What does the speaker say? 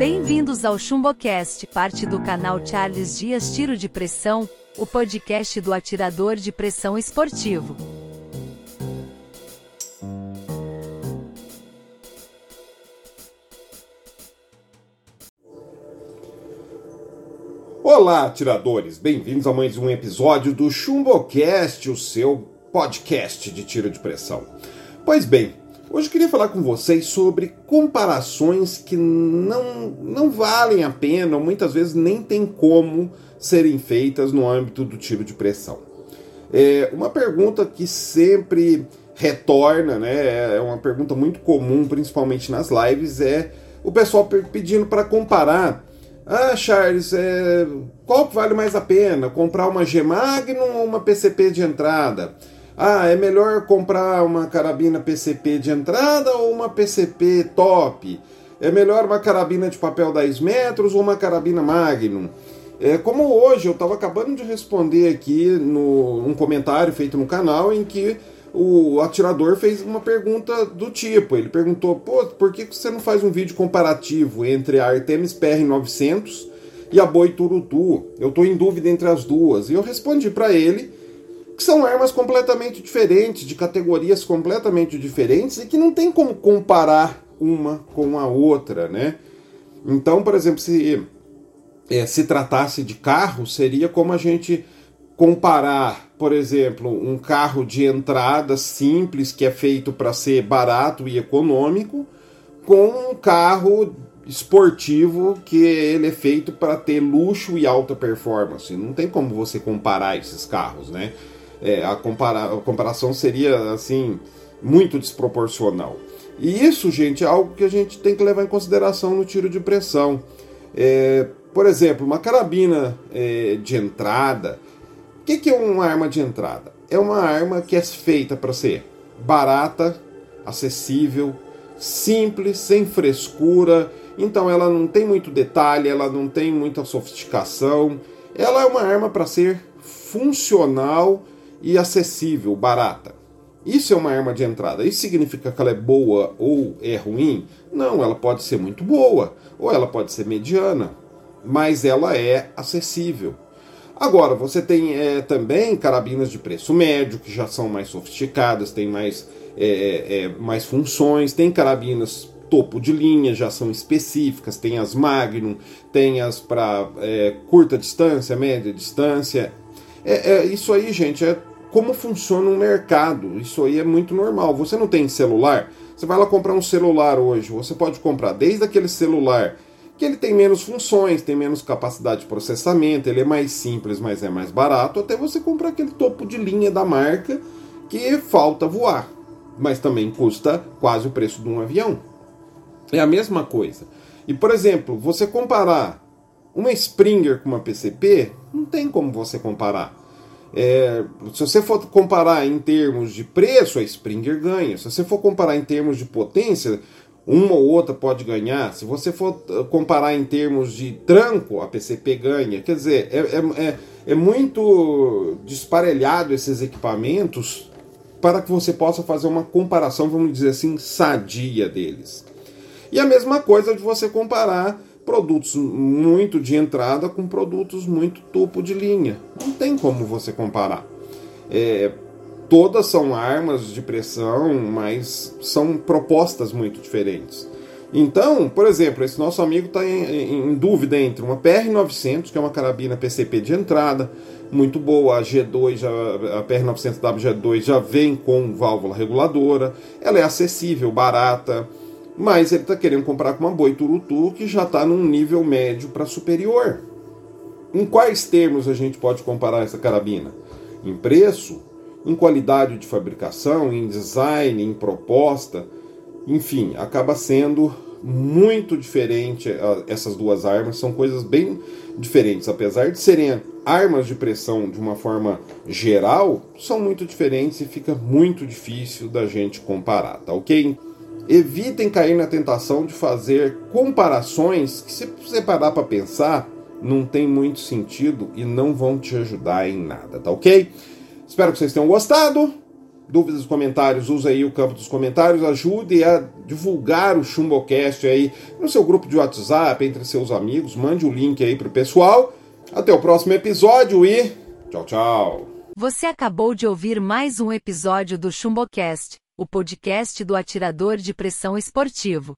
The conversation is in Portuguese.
Bem-vindos ao ChumboCast, parte do canal Charles Dias Tiro de Pressão, o podcast do atirador de pressão esportivo. Olá, atiradores! Bem-vindos a mais um episódio do ChumboCast, o seu podcast de tiro de pressão. Pois bem, hoje eu queria falar com vocês sobre comparações que não, não valem a pena, ou muitas vezes nem tem como serem feitas no âmbito do tiro de pressão. É uma pergunta que sempre retorna, né? É uma pergunta muito comum, principalmente nas lives, é o pessoal pedindo para comparar. Ah, Charles, é, qual vale mais a pena? Comprar uma G Magnum ou uma PCP de entrada? Ah, é melhor comprar uma carabina PCP de entrada ou uma PCP top? É melhor uma carabina de papel 10 metros ou uma carabina Magnum? É, como hoje eu estava acabando de responder aqui no um comentário feito no canal em que o atirador fez uma pergunta do tipo, ele perguntou, pô, por que você não faz um vídeo comparativo entre a Artemis PR900 e a Boi Turutu? Eu estou em dúvida entre as duas. E eu respondi para ele que são armas completamente diferentes, de categorias completamente diferentes e que não tem como comparar uma com a outra, né? Então, por exemplo, se é, se tratasse de carro, seria como a gente comparar, por exemplo, um carro de entrada simples que é feito para ser barato e econômico com um carro esportivo que ele é feito para ter luxo e alta performance. Não tem como você comparar esses carros, né? É, a, compara a comparação seria assim muito desproporcional. E isso, gente, é algo que a gente tem que levar em consideração no tiro de pressão. É, por exemplo, uma carabina é, de entrada. O que, que é uma arma de entrada? É uma arma que é feita para ser barata, acessível, simples, sem frescura. Então ela não tem muito detalhe, ela não tem muita sofisticação. Ela é uma arma para ser funcional e acessível, barata. Isso é uma arma de entrada. Isso significa que ela é boa ou é ruim? Não, ela pode ser muito boa ou ela pode ser mediana, mas ela é acessível. Agora, você tem é, também carabinas de preço médio, que já são mais sofisticadas, tem mais, é, é, é mais funções, tem carabinas topo de linha, já são específicas, tem as Magnum, tem as para é, curta distância, média distância. É, é, isso aí, gente, é como funciona um mercado. Isso aí é muito normal. Você não tem celular? Você vai lá comprar um celular hoje. Você pode comprar desde aquele celular que ele tem menos funções, tem menos capacidade de processamento, ele é mais simples, mas é mais barato, até você comprar aquele topo de linha da marca que falta voar, mas também custa quase o preço de um avião. É a mesma coisa. E por exemplo, você comparar uma Springer com uma PCP, não tem como você comparar. É, se você for comparar em termos de preço, a Springer ganha. Se você for comparar em termos de potência, uma ou outra pode ganhar. Se você for uh, comparar em termos de tranco, a PCP ganha. Quer dizer, é, é, é, é muito disparelhado esses equipamentos para que você possa fazer uma comparação, vamos dizer assim, sadia deles. E a mesma coisa de você comparar produtos muito de entrada com produtos muito topo de linha. Não tem como você comparar. É, todas são armas de pressão, mas são propostas muito diferentes. Então, por exemplo, esse nosso amigo está em, em, dúvida entre uma PR900, que é uma carabina PCP de entrada, muito boa, a G2, já, a PR900WG2 já vem com válvula reguladora, ela é acessível, barata, mas ele está querendo comprar com uma boi turutu que já está num nível médio para superior. Em quais termos a gente pode comparar essa carabina? Em preço, em qualidade de fabricação, em design, em proposta, enfim, acaba sendo muito diferente essas duas armas, são coisas bem diferentes, apesar de serem armas de pressão de uma forma geral, são muito diferentes e fica muito difícil da gente comparar, tá ok? Evitem cair na tentação de fazer comparações que, se você parar para pensar, não tem muito sentido e não vão te ajudar em nada, tá ok? Espero que vocês tenham gostado. dúvidas, comentários, use aí o campo dos comentários, ajude a divulgar o Chumbocast aí no seu grupo de WhatsApp, entre seus amigos, mande o link aí pro pessoal. Até o próximo episódio e tchau, tchau. Você acabou de ouvir mais um episódio do Chumbocast, o podcast do atirador de pressão esportivo.